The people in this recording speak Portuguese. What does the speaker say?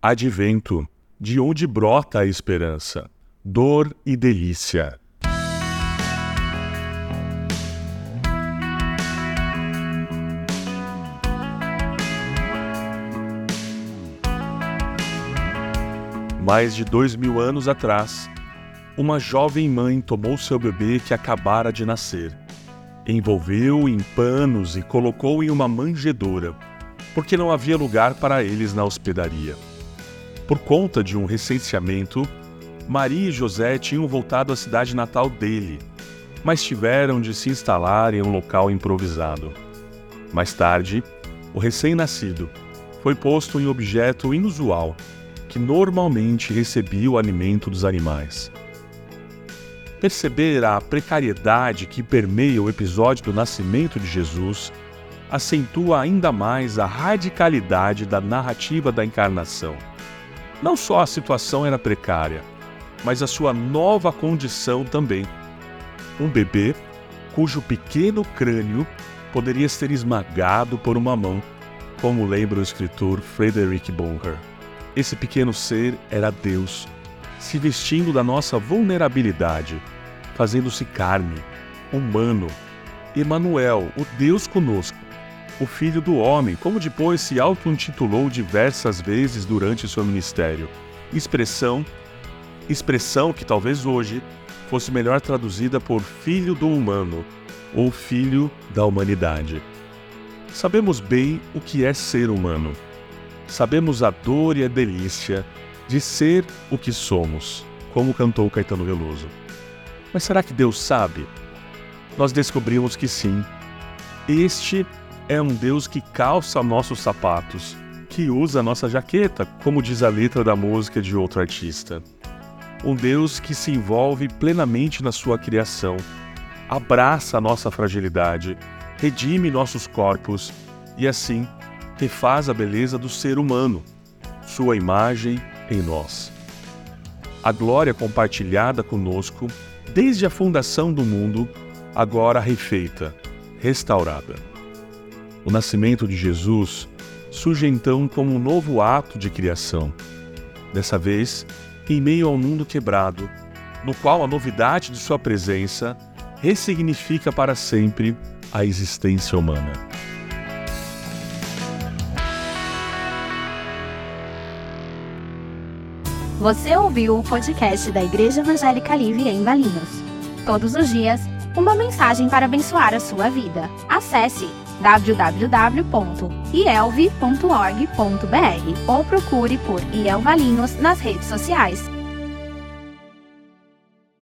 Advento, de onde brota a esperança, dor e delícia. Mais de dois mil anos atrás, uma jovem mãe tomou seu bebê que acabara de nascer, envolveu em panos e colocou em uma manjedoura, porque não havia lugar para eles na hospedaria. Por conta de um recenseamento, Maria e José tinham voltado à cidade natal dele, mas tiveram de se instalar em um local improvisado. Mais tarde, o recém-nascido foi posto em objeto inusual que normalmente recebia o alimento dos animais. Perceber a precariedade que permeia o episódio do nascimento de Jesus acentua ainda mais a radicalidade da narrativa da encarnação. Não só a situação era precária, mas a sua nova condição também. Um bebê cujo pequeno crânio poderia ser esmagado por uma mão, como lembra o escritor Frederick Bonher. Esse pequeno ser era Deus, se vestindo da nossa vulnerabilidade, fazendo-se carne, humano. Emanuel, o Deus conosco, o Filho do Homem, como depois se auto-intitulou diversas vezes durante seu ministério. Expressão, expressão que talvez hoje fosse melhor traduzida por Filho do Humano ou Filho da Humanidade. Sabemos bem o que é ser humano sabemos a dor e a delícia de ser o que somos, como cantou Caetano Veloso. Mas será que Deus sabe? Nós descobrimos que sim. Este é um Deus que calça nossos sapatos, que usa nossa jaqueta, como diz a letra da música de outro artista. Um Deus que se envolve plenamente na sua criação, abraça a nossa fragilidade, redime nossos corpos e assim refaz a beleza do ser humano, sua imagem em nós. A glória compartilhada conosco desde a fundação do mundo, agora refeita, restaurada. O nascimento de Jesus surge então como um novo ato de criação. Dessa vez, em meio ao mundo quebrado, no qual a novidade de sua presença ressignifica para sempre a existência humana. Você ouviu o podcast da Igreja Evangélica Livre em Valinhos. Todos os dias, uma mensagem para abençoar a sua vida. Acesse www.ielve.org.br ou procure por IEL Valinhos nas redes sociais.